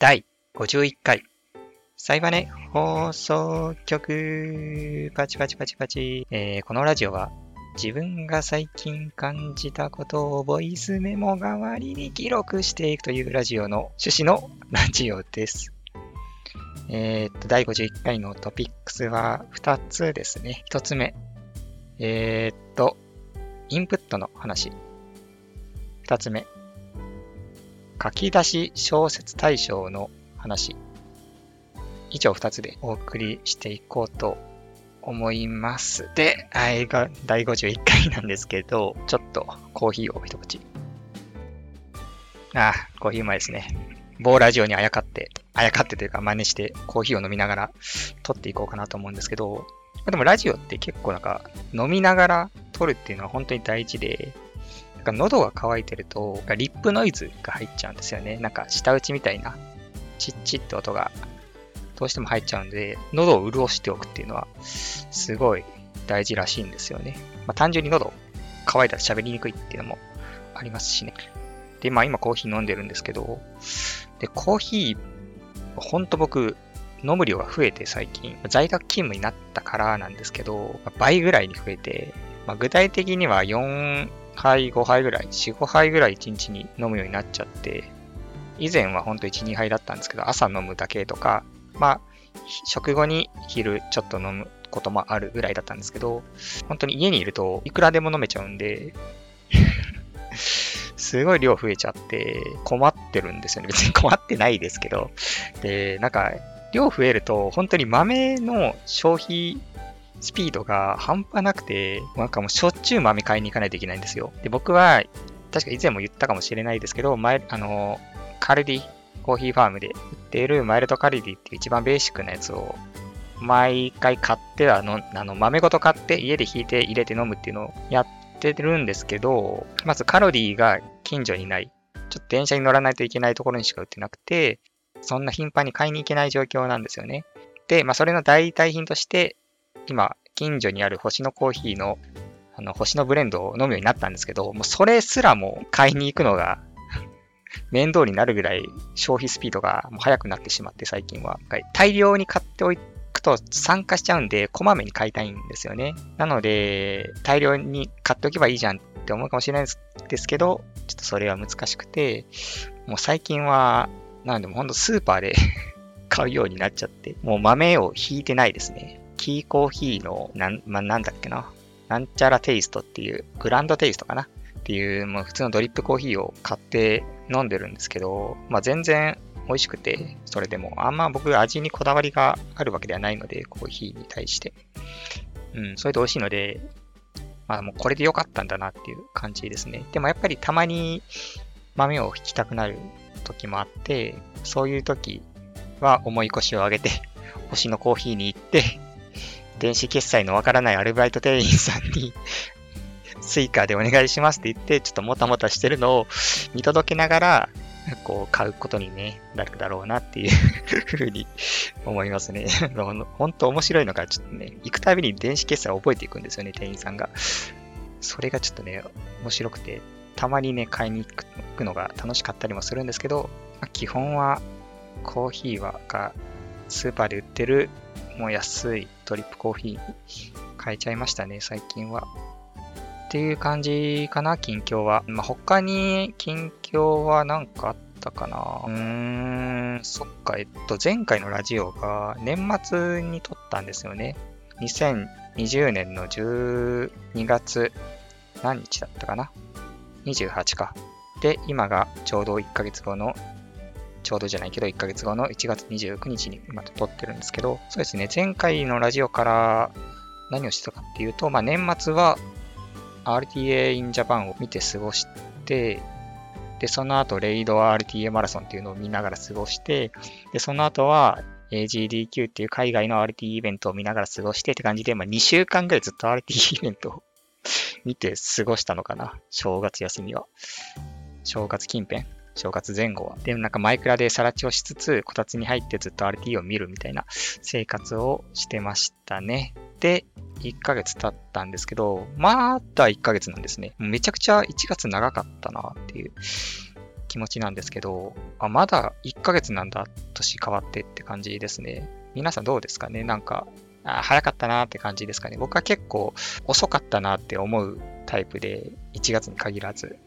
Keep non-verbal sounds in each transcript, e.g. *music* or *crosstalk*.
第51回、サイバネ放送局、パチパチパチパチ。えー、このラジオは、自分が最近感じたことをボイスメモ代わりに記録していくというラジオの趣旨のラジオです。えー、っと、第51回のトピックスは2つですね。1つ目。えー、っと、インプットの話。2つ目。書き出し小説大賞の話。以上2つでお送りしていこうと思います。で、あれが第51回なんですけど、ちょっとコーヒーを一口。ああ、コーヒーうまいですね。某ラジオにあやかって、あやかってというか真似してコーヒーを飲みながら撮っていこうかなと思うんですけど、でもラジオって結構なんか飲みながら撮るっていうのは本当に大事で、なんか喉が渇いてると、リップノイズが入っちゃうんですよね。なんか舌打ちみたいな、チッチッって音がどうしても入っちゃうんで、喉を潤しておくっていうのは、すごい大事らしいんですよね。まあ、単純に喉乾いたら喋りにくいっていうのもありますしね。で、まあ今コーヒー飲んでるんですけど、で、コーヒー、ほんと僕、飲む量が増えて最近、在宅勤務になったからなんですけど、倍ぐらいに増えて、まあ、具体的には4杯、5杯ぐらい、4、5杯ぐらい1日に飲むようになっちゃって、以前はほんと1、2杯だったんですけど、朝飲むだけとか、まあ、食後に昼ちょっと飲むこともあるぐらいだったんですけど、本当に家にいるといくらでも飲めちゃうんで *laughs* すごい量増えちゃって困ってるんですよね。別に困ってないですけど。で、なんか、量増えると本当に豆の消費スピードが半端なくて、なんかもうしょっちゅう豆買いに行かないといけないんですよ。で、僕は、確か以前も言ったかもしれないですけど、前、あの、カルディコーヒーファームで売っているマイルドカルディっていう一番ベーシックなやつを毎回買ってはの、あの豆ごと買って家で引いて入れて飲むっていうのをやってるんですけど、まずカロリーが近所にない。ちょっと電車に乗らないといけないところにしか売ってなくて、そんな頻繁に買いに行けない状況なんですよね。で、まあそれの代替品として、今、近所にある星のコーヒーのあの星のブレンドを飲むようになったんですけど、もうそれすらも買いに行くのが *laughs* 面倒になるぐらい消費スピードがもう速くなってしまって最近は。大量に買っておくと酸化しちゃうんで、こまめに買いたいんですよね。なので、大量に買っておけばいいじゃんって思うかもしれないですけど、ちょっとそれは難しくて、もう最近は、なんでもほんとスーパーで *laughs* 買うようになっちゃって、もう豆を引いてないですね。キーコーヒーの、なん、まなんだっけな。なんちゃらテイストっていう、グランドテイストかなっていう、もう普通のドリップコーヒーを買って飲んでるんですけど、まあ、全然美味しくて、それでも、あんま僕味にこだわりがあるわけではないので、コーヒーに対して。うん、それで美味しいので、まあもうこれで良かったんだなっていう感じですね。でもやっぱりたまに豆を挽きたくなる時もあって、そういう時は重い腰を上げて、星のコーヒーに行って、電子決済のわからないアルバイト店員さんに Suica でお願いしますって言って、ちょっともたもたしてるのを見届けながら、こう、買うことにね、なるだろうなっていうふうに思いますね。*laughs* 本当面白いのが、ちょっとね、行くたびに電子決済を覚えていくんですよね、店員さんが。それがちょっとね、面白くて、たまにね、買いに行くのが楽しかったりもするんですけど、ま、基本は、コーヒーはが、スーパーで売ってる、もう安いドリップコーヒー変えちゃいましたね、最近は。っていう感じかな、近況は。まあ、他に近況は何かあったかな。うーん、そっか、えっと、前回のラジオが年末に撮ったんですよね。2020年の12月何日だったかな ?28 か。で、今がちょうど1ヶ月後のちょうどじゃないけど、1ヶ月後の1月29日にまた撮ってるんですけど、そうですね、前回のラジオから何をしてたかっていうと、まあ、年末は RTA in Japan を見て過ごして、で、その後、レイド RTA マラソンっていうのを見ながら過ごして、で、その後は AGDQ っていう海外の RT イベントを見ながら過ごしてって感じで、まあ、2週間ぐらいずっと RT イベントを見て過ごしたのかな。正月休みは。正月近辺正月前後は。で、なんかマイクラでさらちをしつつ、こたつに入ってずっと RT を見るみたいな生活をしてましたね。で、1ヶ月経ったんですけど、まだ1ヶ月なんですね。めちゃくちゃ1月長かったなっていう気持ちなんですけど、あ、まだ1ヶ月なんだ、年変わってって感じですね。皆さんどうですかね？なんか、あ早かったなって感じですかね？僕は結構遅かったなって思うタイプで、1月に限らず。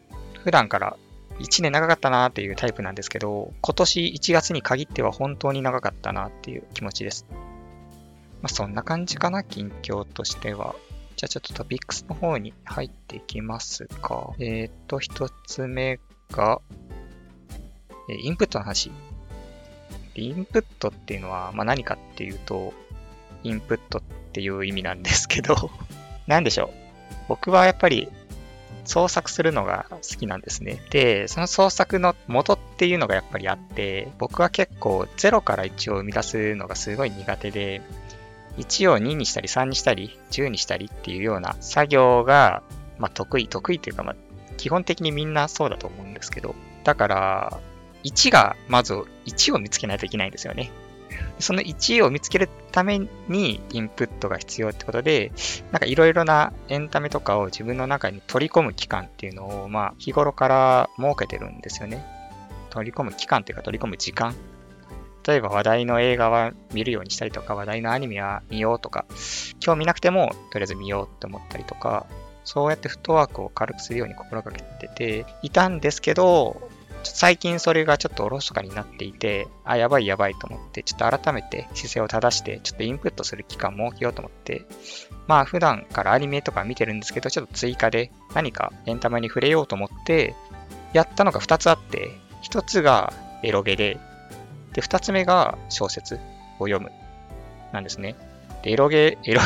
普段から1年長かったなっていうタイプなんですけど、今年1月に限っては本当に長かったなっていう気持ちです。まあ、そんな感じかな、近況としては。じゃあちょっとトピックスの方に入っていきますか。えっ、ー、と、一つ目が、えインプットの話。インプットっていうのは、まあ、何かっていうと、インプットっていう意味なんですけど、*laughs* なんでしょう。僕はやっぱり創作するのが好きなんですね。で、その創作の元っていうのがやっぱりあって、僕は結構0から1を生み出すのがすごい苦手で、1を2にしたり3にしたり10にしたりっていうような作業が、まあ、得意、得意というか、まあ、基本的にみんなそうだと思うんですけど、だから、1が、まず1を見つけないといけないんですよね。その1位を見つけるためにインプットが必要ってことで、なんかいろいろなエンタメとかを自分の中に取り込む期間っていうのを、まあ、日頃から設けてるんですよね。取り込む期間っていうか取り込む時間。例えば話題の映画は見るようにしたりとか、話題のアニメは見ようとか、興味なくてもとりあえず見ようって思ったりとか、そうやってフットワークを軽くするように心がけてていたんですけど、最近それがちょっとおろそかになっていて、あ、やばいやばいと思って、ちょっと改めて姿勢を正して、ちょっとインプットする期間を設けようと思って、まあ普段からアニメとか見てるんですけど、ちょっと追加で何かエンタメに触れようと思って、やったのが2つあって、1つがエロゲで、で、二つ目が小説を読む。なんですね。エロゲ、エロ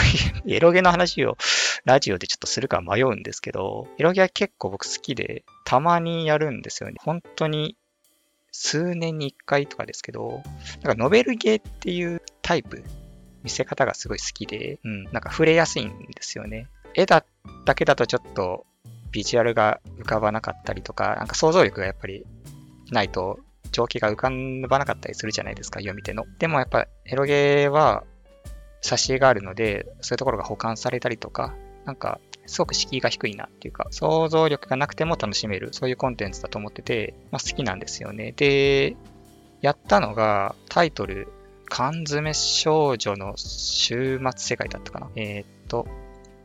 ゲ、*laughs* エロゲの話をラジオでちょっとするか迷うんですけど、エロゲは結構僕好きで、たまにやるんですよね。本当に数年に一回とかですけど、なんかノベルゲーっていうタイプ、見せ方がすごい好きで、うん、なんか触れやすいんですよね。絵だだけだとちょっとビジュアルが浮かばなかったりとか、なんか想像力がやっぱりないと情景が浮かばなかったりするじゃないですか、読み手の。でもやっぱエロゲーは挿絵があるので、そういうところが保管されたりとか、なんかすごく敷居が低いなっていうか、想像力がなくても楽しめる、そういうコンテンツだと思ってて、まあ、好きなんですよね。で、やったのがタイトル、缶詰少女の週末世界だったかな。えー、っと、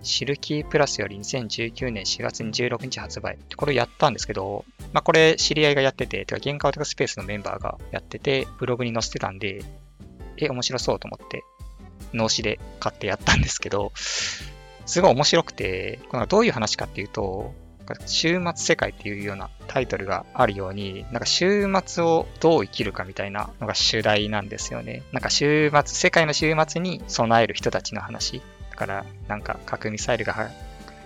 シルキープラスより2019年4月26日発売。これやったんですけど、まあこれ知り合いがやってて、てか原価オタクスペースのメンバーがやってて、ブログに載せてたんで、え、面白そうと思って、脳死で買ってやったんですけど、すごい面白くて、このどういう話かっていうと、週末世界っていうようなタイトルがあるように、なんか週末をどう生きるかみたいなのが主題なんですよね。なんか週末、世界の週末に備える人たちの話。だから、なんか核ミサイルが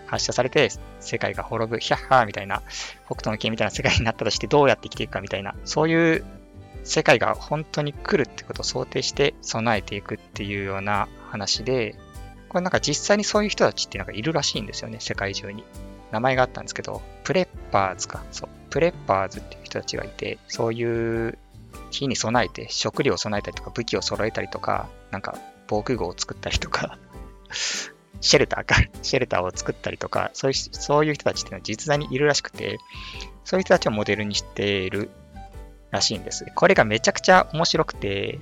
発射されて世界が滅ぶ、ヒャッハーみたいな、北斗の拳みたいな世界になったとしてどうやって生きていくかみたいな、そういう世界が本当に来るってことを想定して備えていくっていうような話で、これなんか実際にそういう人たちっていうのがいるらしいんですよね、世界中に。名前があったんですけど、プレッパーズか。そう。プレッパーズっていう人たちがいて、そういう日に備えて食料を備えたりとか武器を揃えたりとか、なんか防空壕を作ったりとか *laughs* シェルターか、*laughs* シェルターを作ったりとか、そういうそういう人たちっていうのは実在にいるらしくて、そういう人たちをモデルにしているらしいんです。これがめちゃくちゃ面白くて、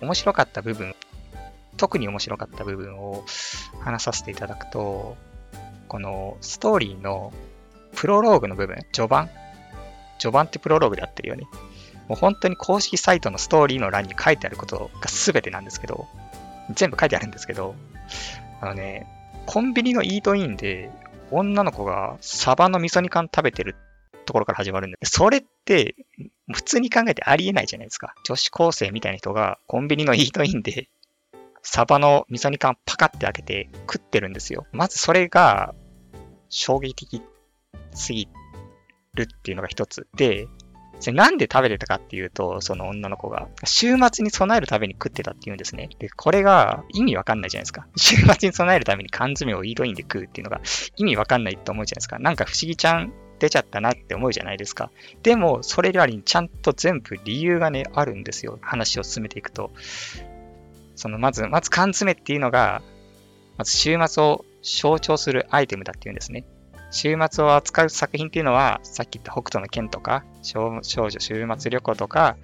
面白かった部分、特に面白かった部分を話させていただくと、このストーリーのプロローグの部分、序盤序盤ってプロローグでやってるよね。もう本当に公式サイトのストーリーの欄に書いてあることが全てなんですけど、全部書いてあるんですけど、あのね、コンビニのイートインで女の子がサバの味噌煮缶食べてるところから始まるんで、それって普通に考えてありえないじゃないですか。女子高生みたいな人がコンビニのイートインでサバの味噌煮缶パカって開けて食ってるんですよ。まずそれが衝撃的すぎるっていうのが一つで、それなんで食べてたかっていうと、その女の子が、週末に備えるために食ってたっていうんですね。で、これが意味わかんないじゃないですか。週末に備えるために缶詰をイートインで食うっていうのが意味わかんないと思うじゃないですか。なんか不思議ちゃん出ちゃったなって思うじゃないですか。でも、それよりにちゃんと全部理由がね、あるんですよ。話を進めていくと。その、まず、まず缶詰っていうのが、まず週末を象徴するアイテムだっていうんですね。週末を扱う作品っていうのは、さっき言った北斗の剣とか、少女週末旅行とか、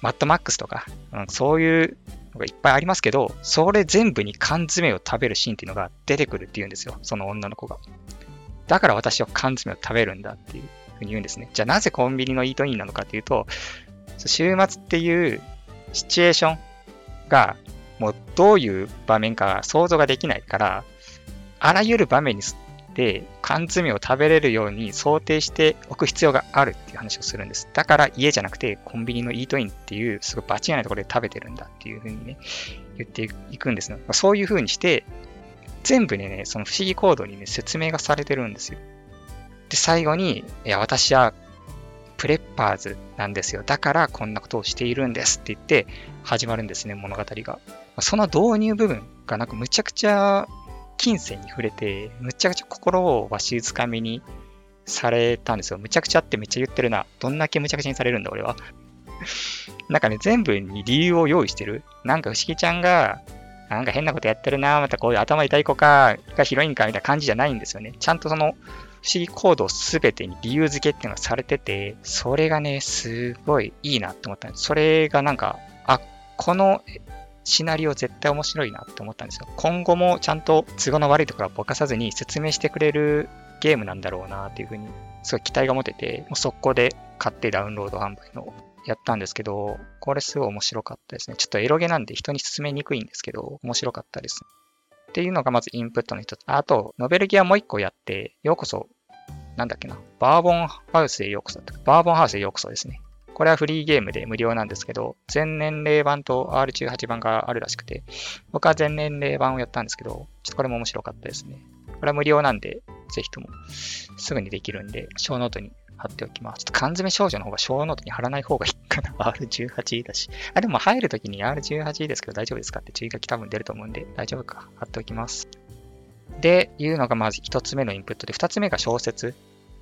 マッドマックスとか、うん、そういうのがいっぱいありますけど、それ全部に缶詰を食べるシーンっていうのが出てくるっていうんですよ、その女の子が。だから私は缶詰を食べるんだっていうふうに言うんですね。じゃあなぜコンビニのイートインなのかっていうと、週末っていうシチュエーションがもうどういう場面か想像ができないから、あらゆる場面にで缶詰を食べれるように想定しておく必要があるっていう話をするんです。だから家じゃなくてコンビニのイートインっていうすごいバチがないところで食べてるんだっていうふうにね、言っていくんですね。そういうふうにして、全部ね、その不思議行動にね、説明がされてるんですよ。で、最後に、いや、私はプレッパーズなんですよ。だからこんなことをしているんですって言って始まるんですね、物語が。その導入部分がなんかむちゃくちゃ金銭に触れて、むちゃくちゃ心をわしづかみにされたんですよ。むちゃくちゃってめっちゃ言ってるな。どんだけむちゃくちゃにされるんだ、俺は。なんかね、全部に理由を用意してる。なんか不思議ちゃんが、なんか変なことやってるな、またこういう頭痛い子か、がヒロインかみたいな感じじゃないんですよね。ちゃんとその、不思議行動すべてに理由付けっていうのがされてて、それがね、すごいいいなって思ったんです。それがなんか、あ、このシナリオ絶対面白いなって思ったんですよ。今後もちゃんと都合の悪いところはぼかさずに説明してくれるゲームなんだろうなっていうふうに、すごい期待が持てて、もう速攻で買ってダウンロード販売のやったんですけど、これすごい面白かったですね。ちょっとエロゲなんで人に勧めにくいんですけど、面白かったです。っていうのがまずインプットの一つ。あと、ノベルゲーもう一個やって、ようこそ、なんだっけな、バーボンハウスへようこそバーボンハウスへようこそですね。これはフリーゲームで無料なんですけど、全年齢版と R18 版があるらしくて、僕は全年齢版をやったんですけど、ちょっとこれも面白かったですね。これは無料なんで、ぜひともすぐにできるんで、ショーノートに貼っておきます。ちょっと缶詰少女の方がショーノートに貼らない方がいいかな。*laughs* R18 だし。あ、でも入るときに R18 ですけど大丈夫ですかって注意書き多分出ると思うんで大丈夫か。貼っておきます。で、いうのがまず一つ目のインプットで、二つ目が小説。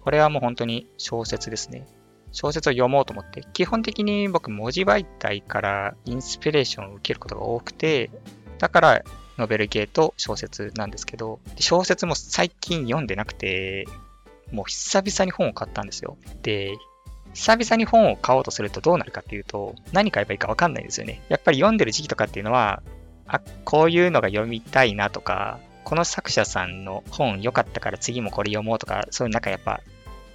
これはもう本当に小説ですね。小説を読もうと思って、基本的に僕文字媒体からインスピレーションを受けることが多くて、だからノベル系と小説なんですけど、小説も最近読んでなくて、もう久々に本を買ったんですよ。で、久々に本を買おうとするとどうなるかっていうと、何買えばいいかわかんないんですよね。やっぱり読んでる時期とかっていうのは、あ、こういうのが読みたいなとか、この作者さんの本良かったから次もこれ読もうとか、そういうなんかやっぱ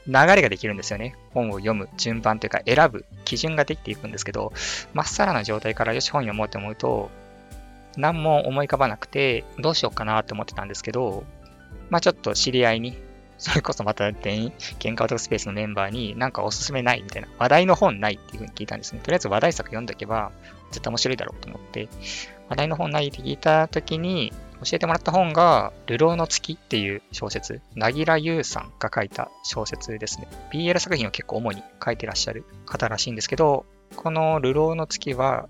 流れができるんですよね。本を読む順番というか選ぶ基準ができていくんですけど、まっさらな状態からよし本読もうと思うと、何も思い浮かばなくて、どうしようかなって思ってたんですけど、まあちょっと知り合いに、それこそまた全員、*laughs* 喧嘩男スペースのメンバーになんかおすすめないみたいな、話題の本ないっていうふうに聞いたんですね。とりあえず話題作読んどけば、絶対面白いだろうと思って、話題の本ないって聞いたときに、教えてもらった本が、流浪の月っていう小説、なぎらゆうさんが書いた小説ですね。BL 作品を結構主に書いてらっしゃる方らしいんですけど、この流浪の月は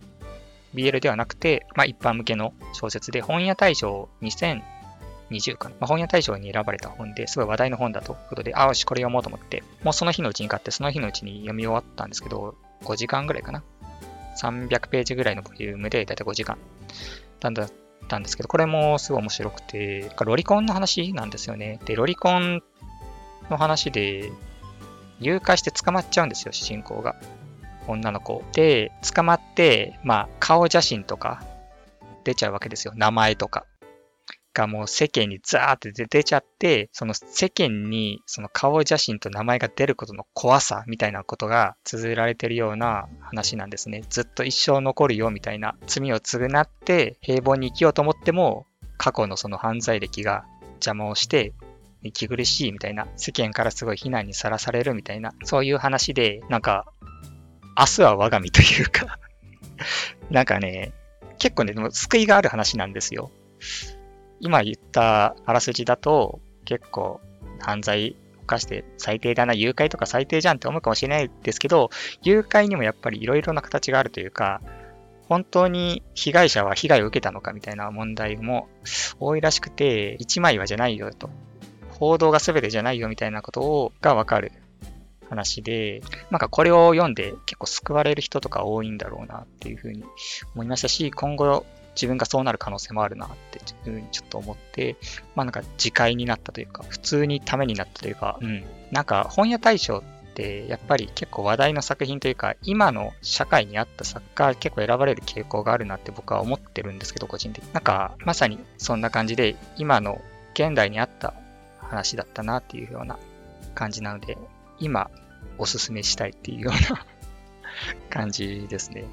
BL ではなくて、まあ、一般向けの小説で、本屋大賞20かな、まあ、本屋大賞に選ばれた本ですごい話題の本だということで、あよし、これ読もうと思って、もうその日のうちに買って、その日のうちに読み終わったんですけど、5時間ぐらいかな。300ページぐらいのボリュームで、だいたい5時間。だんだんたんですけど、これもすごい面白くて、ロリコンの話なんですよね。で、ロリコンの話で、誘拐して捕まっちゃうんですよ、主人公が。女の子。で、捕まって、まあ、顔写真とか出ちゃうわけですよ。名前とか。がもう世間にザーって出ちゃって、その世間にその顔写真と名前が出ることの怖さみたいなことが綴られてるような話なんですね。ずっと一生残るよみたいな罪を償って平凡に生きようと思っても過去のその犯罪歴が邪魔をして息苦しいみたいな世間からすごい非難にさらされるみたいなそういう話でなんか明日は我が身というか *laughs* なんかね結構ねでも救いがある話なんですよ。今言ったあらすじだと結構犯罪犯して最低だな、誘拐とか最低じゃんって思うかもしれないですけど、誘拐にもやっぱり色々な形があるというか、本当に被害者は被害を受けたのかみたいな問題も多いらしくて、一枚はじゃないよと。報道が全てじゃないよみたいなことをがわかる話で、なんかこれを読んで結構救われる人とか多いんだろうなっていうふうに思いましたし、今後自分がそうなる可能性もあるなって自分にちょっと思って、まあなんか自戒になったというか、普通にためになったというか、うん。なんか本屋大賞ってやっぱり結構話題の作品というか、今の社会に合った作家結構選ばれる傾向があるなって僕は思ってるんですけど、個人的に。なんかまさにそんな感じで、今の現代に合った話だったなっていうような感じなので、今おすすめしたいっていうような *laughs* 感じですね。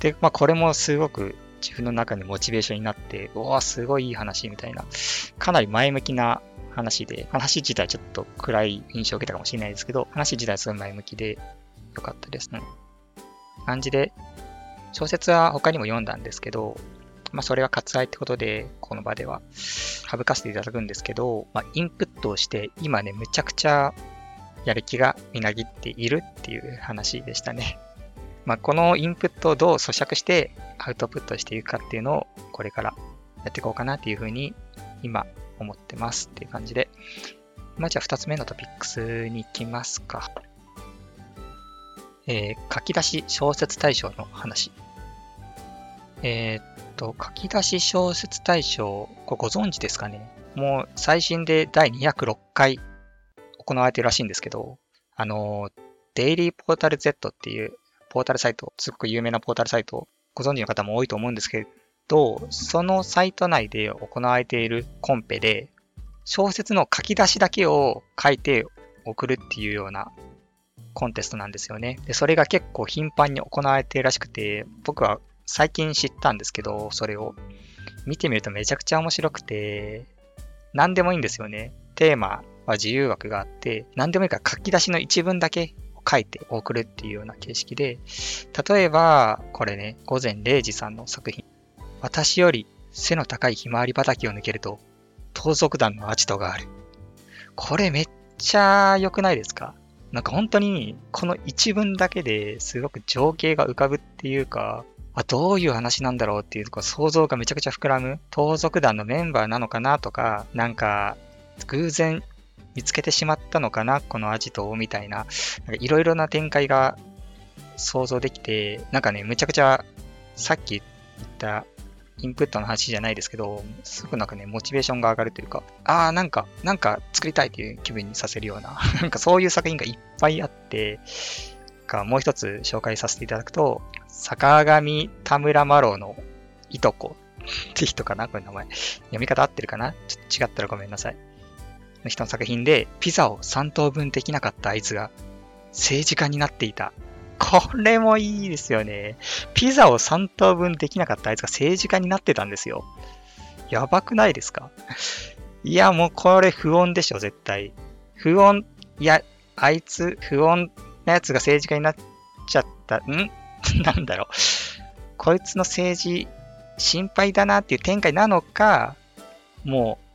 で、まあこれもすごく自分の中でモチベーションになって、おわ、すごいいい話みたいな、かなり前向きな話で、話自体ちょっと暗い印象を受けたかもしれないですけど、話自体すごい前向きで良かったですね。感じで、小説は他にも読んだんですけど、まあそれは割愛ってことで、この場では省かせていただくんですけど、まあインプットをして今ね、むちゃくちゃやる気がみなぎっているっていう話でしたね。まあ、このインプットをどう咀嚼してアウトプットしていくかっていうのをこれからやっていこうかなっていうふうに今思ってますっていう感じで、まあ、じゃあ2つ目のトピックスに行きますか。えー、書き出し小説大賞の話。えー、っと、書き出し小説大賞、こご存知ですかねもう最新で第206回行われてるらしいんですけど、あの、デイリーポータル Z っていうポータルサイト、すごく有名なポータルサイト、ご存知の方も多いと思うんですけど、そのサイト内で行われているコンペで、小説の書き出しだけを書いて送るっていうようなコンテストなんですよね。で、それが結構頻繁に行われているらしくて、僕は最近知ったんですけど、それを。見てみるとめちゃくちゃ面白くて、何でもいいんですよね。テーマは自由枠があって、何でもいいから書き出しの一文だけ書いて送るっていうような形式で、例えば、これね、午前0時さんの作品。私より背の高いひまわり畑を抜けると、盗賊団のアジトがある。これめっちゃ良くないですか？なんか本当に、この一文だけですごく情景が浮かぶっていうか、あ、どういう話なんだろうっていうか想像がめちゃくちゃ膨らむ。盗賊団のメンバーなのかなとか、なんか、偶然見つけてしまったのかな、このアジトを、みたいな、いろいろな展開が想像できて、なんかね、むちゃくちゃ、さっき言ったインプットの話じゃないですけど、すごくなんかね、モチベーションが上がるというか、ああ、なんか、なんか作りたいっていう気分にさせるような、*laughs* なんかそういう作品がいっぱいあって、かもう一つ紹介させていただくと、坂上田村麻呂のいとこって人かなこれ名前。読み方合ってるかな？ちょっと違ったらごめんなさい。の人の作品で、ピザを3等分できなかったあいつが政治家になっていた。これもいいですよね。ピザを3等分できなかったあいつが政治家になってたんですよ。やばくないですか？いや、もうこれ不穏でしょ、絶対。不穏、いや、あいつ、不穏なやつが政治家になっちゃった。ん？*laughs* なんだろう。こいつの政治、心配だなっていう展開なのか、もう、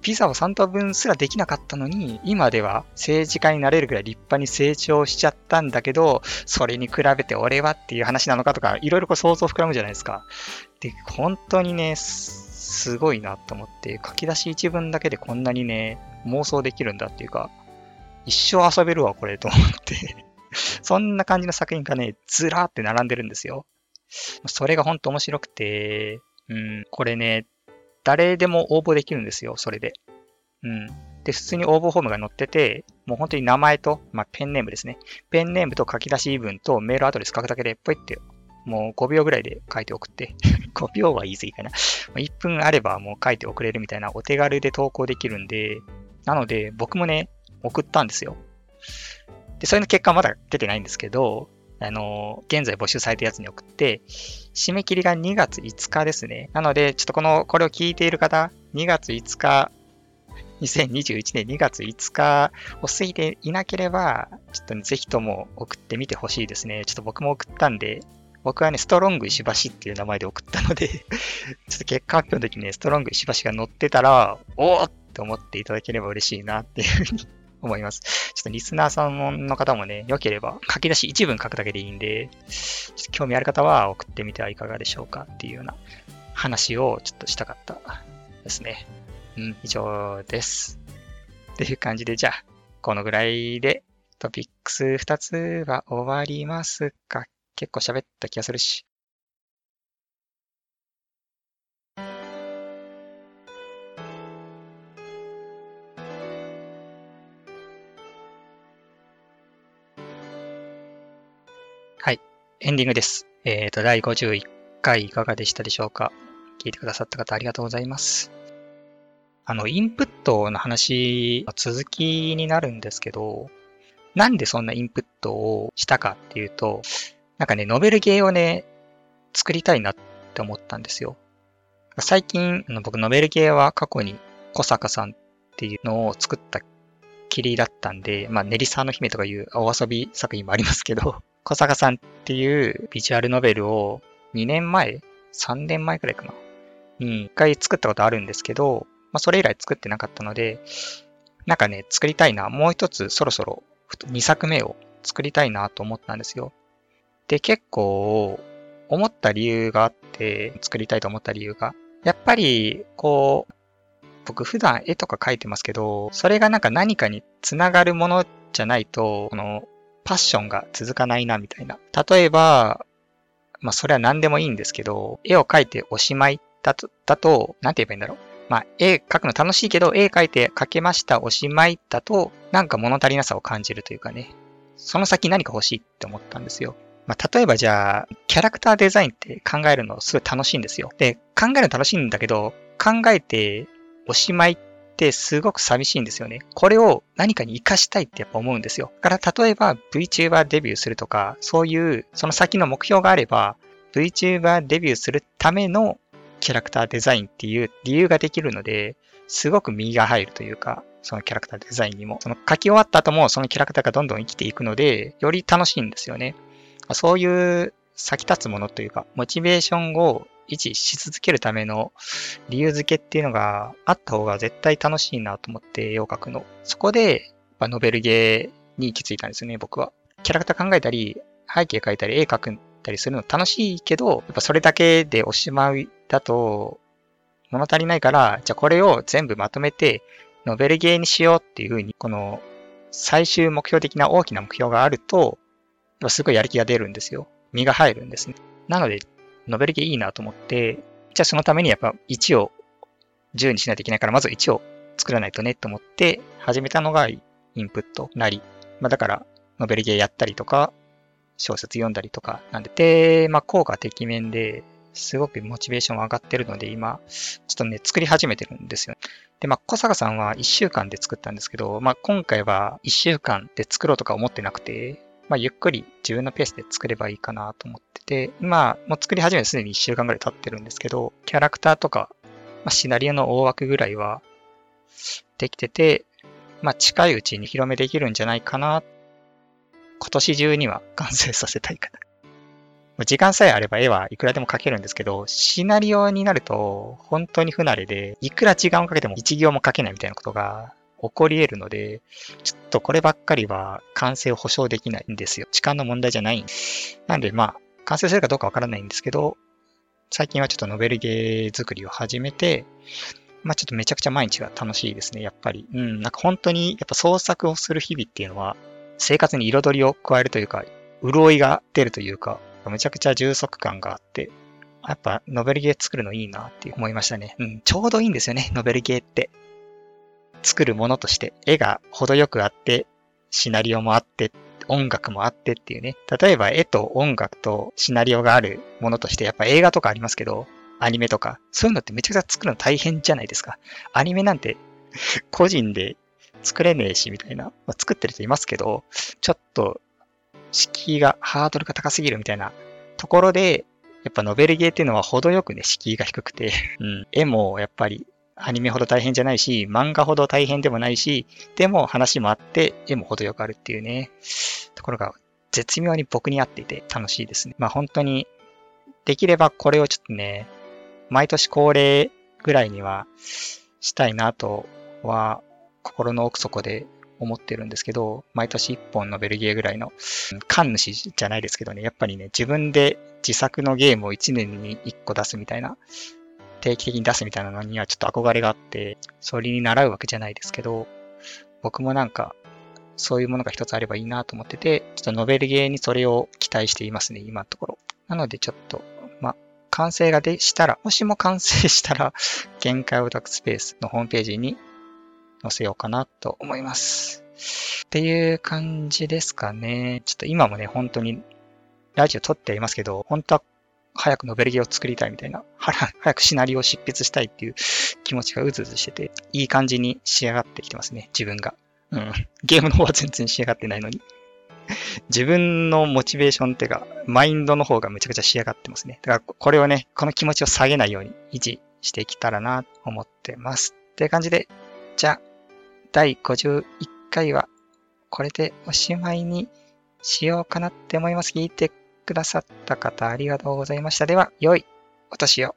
ピザを3等分すらできなかったのに、今では政治家になれるぐらい立派に成長しちゃったんだけど、それに比べて俺はっていう話なのかとか、いろいろこう想像膨らむじゃないですか。で、本当にね、すごいなと思って、書き出し一文だけでこんなにね、妄想できるんだっていうか、一生遊べるわ、これ、と思って *laughs* そんな感じの作品がね、ずらーって並んでるんですよ。それが本当面白くて、うん、これね、誰でも応募できるんですよ、それで。うん。で、普通に応募フォームが載ってて、もう本当に名前と、まあ、ペンネームですね。ペンネームと書き出し文とメールアドレス書くだけで、ポイって、もう5秒ぐらいで書いて送って、*laughs* 5秒は言い過ぎかな。1分あればもう書いて送れるみたいなお手軽で投稿できるんで、なので僕もね、送ったんですよ。で、それの結果まだ出てないんですけど、あの、現在募集されたやつに送って、締め切りが2月5日ですね。なので、ちょっとこの、これを聞いている方、2月5日、2021年2月5日を過ぎていなければ、ちょっとね、ぜひとも送ってみてほしいですね。ちょっと僕も送ったんで、僕はね、ストロング石橋っていう名前で送ったので *laughs* ちょっと結果発表の時にね、ストロング石橋が載ってたら、おーって思っていただければ嬉しいなっていうふうに思います。ちょっとリスナーさんの方もね、良ければ書き出し一文書くだけでいいんで、興味ある方は送ってみてはいかがでしょうかっていうような話をちょっとしたかったですね。うん、以上です。っていう感じで、じゃあ、このぐらいでトピックス2つは終わりますか？結構喋った気がするし。はいエンディングです。えっ、ー、と、第51回いかがでしたでしょうか？聞いてくださった方ありがとうございます。あの、インプットの話の続きになるんですけど、なんでそんなインプットをしたかっていうと、なんかね、ノベルゲーをね、作りたいなって思ったんですよ。最近、あの僕、ノベルゲーは過去に小坂さんっていうのを作ったきりだったんで、まあ、練沢の姫とかいうお遊び作品もありますけど、小坂さんっていうビジュアルノベルを2年前 ?3 年前くらいかなに一回作ったことあるんですけど、まあ、それ以来作ってなかったので、なんかね、作りたいな。もう一つそろそろ2作目を作りたいなと思ったんですよ。で、結構、思った理由があって、作りたいと思った理由が。やっぱり、こう、僕普段絵とか描いてますけど、それがなんか何かにつながるものじゃないと、このパッションが続かないな、みたいな。例えば、まあ、それは何でもいいんですけど、絵を描いておしまいだと、だと、なんて言えばいいんだろう。まあ、絵描くの楽しいけど、絵描いて描けましたおしまいだと、なんか物足りなさを感じるというかね。その先何か欲しいって思ったんですよ。まあ、例えばじゃあ、キャラクターデザインって考えるのすごい楽しいんですよ。で、考えるの楽しいんだけど、考えておしまいっってすごく寂しいんですよね。これを何かに活かしたいってやっぱ思うんですよ。だから例えば VTuber デビューするとか、そういうその先の目標があれば、VTuber デビューするためのキャラクターデザインっていう理由ができるので、すごく右が入るというか、そのキャラクターデザインにも。その書き終わった後もそのキャラクターがどんどん生きていくので、より楽しいんですよね。そういう先立つものというか、モチベーションを維持し続けるための理由付けっていうのがあった方が絶対楽しいなと思って絵を描くの。そこで、ノベルゲーに行き着いたんですね、僕は。キャラクター考えたり、背景描いたり、絵描くたりするの楽しいけど、やっぱそれだけでおしまいだと、物足りないから、じゃあこれを全部まとめて、ノベルゲーにしようっていう風に、この最終目標的な大きな目標があると、すごいやる気が出るんですよ。身が入るんですね。なので、ノベルゲいいなと思って、じゃあそのためにやっぱ1を10にしないといけないから、まず1を作らないとねと思って始めたのがインプットなり。まあだから、ノベルゲーやったりとか、小説読んだりとかなんで。で、まあ効果てきめんで、すごくモチベーション上がってるので、今、ちょっとね、作り始めてるんですよ。で、まあ、小坂さんは1週間で作ったんですけど、まあ、今回は1週間で作ろうとか思ってなくて、まあ、ゆっくり自分のペースで作ればいいかなと思っててて、今、もう作り始めてすでに1週間ぐらい経ってるんですけど、キャラクターとか、まあ、シナリオの大枠ぐらいはできてて、まあ、近いうちに広めできるんじゃないかな。今年中には完成させたいかな。時間さえあれば絵はいくらでも描けるんですけど、シナリオになると本当に不慣れで、いくら時間をかけても一行も描けないみたいなことが起こり得るので、ちょっとこればっかりは完成を保証できないんですよ。時間の問題じゃないんで。なんでまあ、完成するかどうかわからないんですけど、最近はちょっとノベルゲー作りを始めて、まあちょっとめちゃくちゃ毎日が楽しいですね、やっぱり。うん、なんか本当にやっぱ創作をする日々っていうのは、生活に彩りを加えるというか、潤いが出るというか、めちゃくちゃ充足感があって、やっぱノベルゲー作るのいいなって思いましたね。うん、ちょうどいいんですよね、ノベルゲーって。作るものとして、絵が程よくあって、シナリオもあって、音楽もあってっていうね。例えば絵と音楽とシナリオがあるものとして、やっぱ映画とかありますけど、アニメとか、そういうのってめちゃくちゃ作るの大変じゃないですか。アニメなんて個人で作れねえし、みたいな。まあ、作ってる人いますけど、ちょっと、敷居が、ハードルが高すぎるみたいなところで、やっぱノベルゲーっていうのは程よくね、敷居が低くてうん、絵もやっぱりアニメほど大変じゃないし、漫画ほど大変でもないし、でも話もあって、絵も程よくあるっていうね、ところが絶妙に僕に合っていて楽しいですね。まあ本当に、できればこれをちょっとね、毎年恒例ぐらいにはしたいなとは、心の奥底で思ってるんですけど、毎年1本のベルギーぐらいの、神主じゃないですけどね、やっぱりね、自分で自作のゲームを1年に1個出すみたいな、定期的に出すみたいなのにはちょっと憧れがあって、それに習うわけじゃないですけど、僕もなんか、そういうものが一つあればいいなと思ってて、ちょっとノベルゲーにそれを期待していますね、今のところ。なのでちょっと、ま、完成がでしたら、もしも完成したら、*laughs* 限界オタクスペースのホームページに載せようかなと思います。っていう感じですかね。ちょっと今もね、本当にラジオ撮ってはいますけど、本当は早くノベルゲーを作りたいみたいな、*laughs* 早くシナリオを執筆したいっていう気持ちがうずうずしてて、いい感じに仕上がってきてますね、自分が。うん。ゲームの方は全然仕上がってないのに。*laughs* 自分のモチベーションっていうか、マインドの方がめちゃくちゃ仕上がってますね。だからこれをね、この気持ちを下げないように維持していけたらなと思ってます。って感じで、じゃあ、第51回はこれでおしまいにしようかなって思います。聞いてくださった方ありがとうございました。では、良いお年を。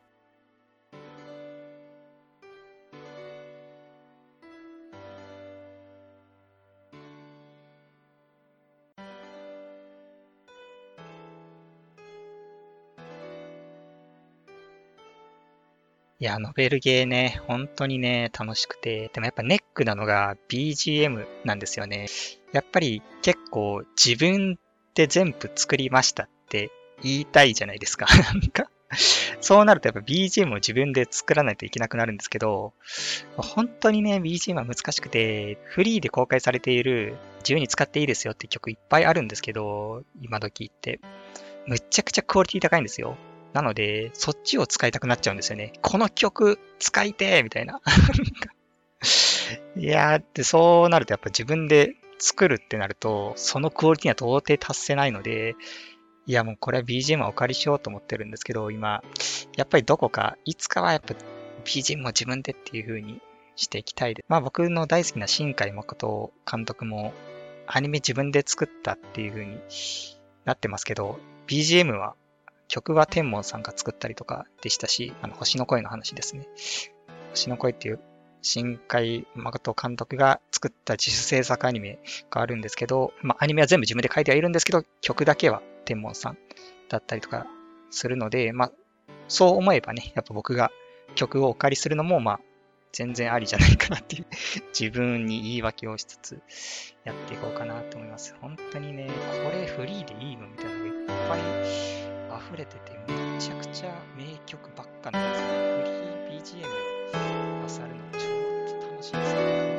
いや、ノベルゲーね、本当にね、楽しくて、でもやっぱネックなのが BGM なんですよね。やっぱり結構自分で全部作りましたっ言いたいじゃないですか。*laughs* なんかそうなるとやっぱ BGM を自分で作らないといけなくなるんですけど、本当にね、BGM は難しくて、フリーで公開されている自由に使っていいですよって曲いっぱいあるんですけど、今時って。むちゃくちゃクオリティ高いんですよ。なので、そっちを使いたくなっちゃうんですよね。この曲使いてーみたいな。*laughs* いやー、で、そうなるとやっぱ自分で作るってなると、そのクオリティには到底達せないので、いやもうこれは BGM はお借りしようと思ってるんですけど、今、やっぱりどこか、いつかはやっぱ BGM も自分でっていう風にしていきたいです。まあ僕の大好きな新海誠監督もアニメ自分で作ったっていう風になってますけど、BGM は曲は天文さんが作ったりとかでしたし、あの、星の声の話ですね。星の声っていう新海誠監督が作った自主制作アニメがあるんですけど、まあ、アニメは全部自分で書いてはいるんですけど、曲だけは天文さんだったりとかするので、まあ、そう思えばね、やっぱ僕が曲をお借りするのも、まあ、全然ありじゃないかなっていう *laughs* 自分に言い訳をしつつやっていこうかなと思います。本当にね、これフリーでいいのみたいなのがいっぱい溢れてて、めちゃくちゃ名曲ばっかなんですよ。フリー BGM がさるの超楽しいですよね。